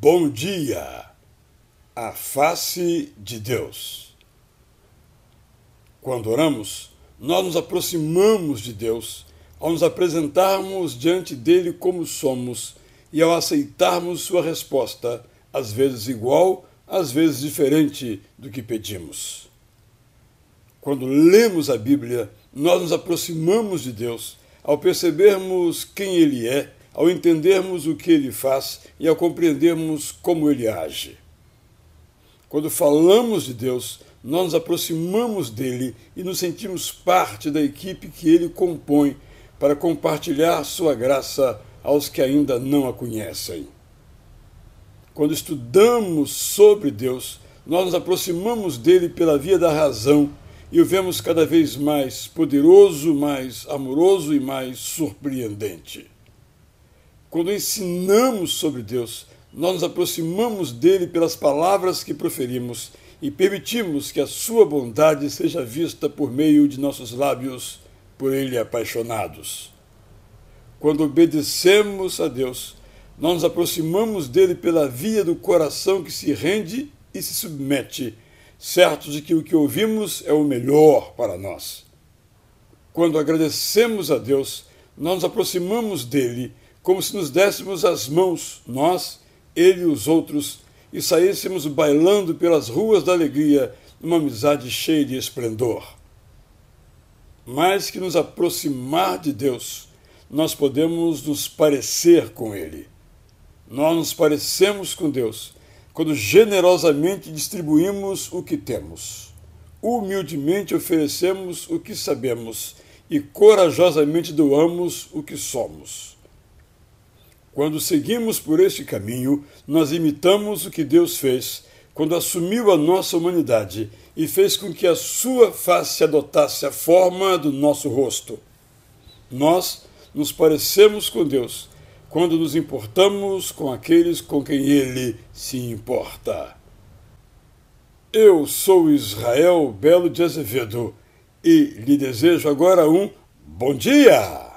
Bom dia! A face de Deus. Quando oramos, nós nos aproximamos de Deus ao nos apresentarmos diante dele como somos e ao aceitarmos sua resposta, às vezes igual, às vezes diferente do que pedimos. Quando lemos a Bíblia, nós nos aproximamos de Deus ao percebermos quem Ele é ao entendermos o que ele faz e ao compreendermos como ele age. Quando falamos de Deus, nós nos aproximamos dele e nos sentimos parte da equipe que ele compõe para compartilhar sua graça aos que ainda não a conhecem. Quando estudamos sobre Deus, nós nos aproximamos dele pela via da razão e o vemos cada vez mais poderoso, mais amoroso e mais surpreendente. Quando ensinamos sobre Deus, nós nos aproximamos dele pelas palavras que proferimos e permitimos que a sua bondade seja vista por meio de nossos lábios, por ele apaixonados. Quando obedecemos a Deus, nós nos aproximamos dele pela via do coração que se rende e se submete, certos de que o que ouvimos é o melhor para nós. Quando agradecemos a Deus, nós nos aproximamos dele como se nos dessemos as mãos, nós, ele e os outros, e saíssemos bailando pelas ruas da alegria, numa amizade cheia de esplendor. Mais que nos aproximar de Deus, nós podemos nos parecer com Ele. Nós nos parecemos com Deus quando generosamente distribuímos o que temos, humildemente oferecemos o que sabemos e corajosamente doamos o que somos. Quando seguimos por este caminho, nós imitamos o que Deus fez quando assumiu a nossa humanidade e fez com que a sua face adotasse a forma do nosso rosto. Nós nos parecemos com Deus quando nos importamos com aqueles com quem Ele se importa. Eu sou Israel Belo de Azevedo e lhe desejo agora um bom dia!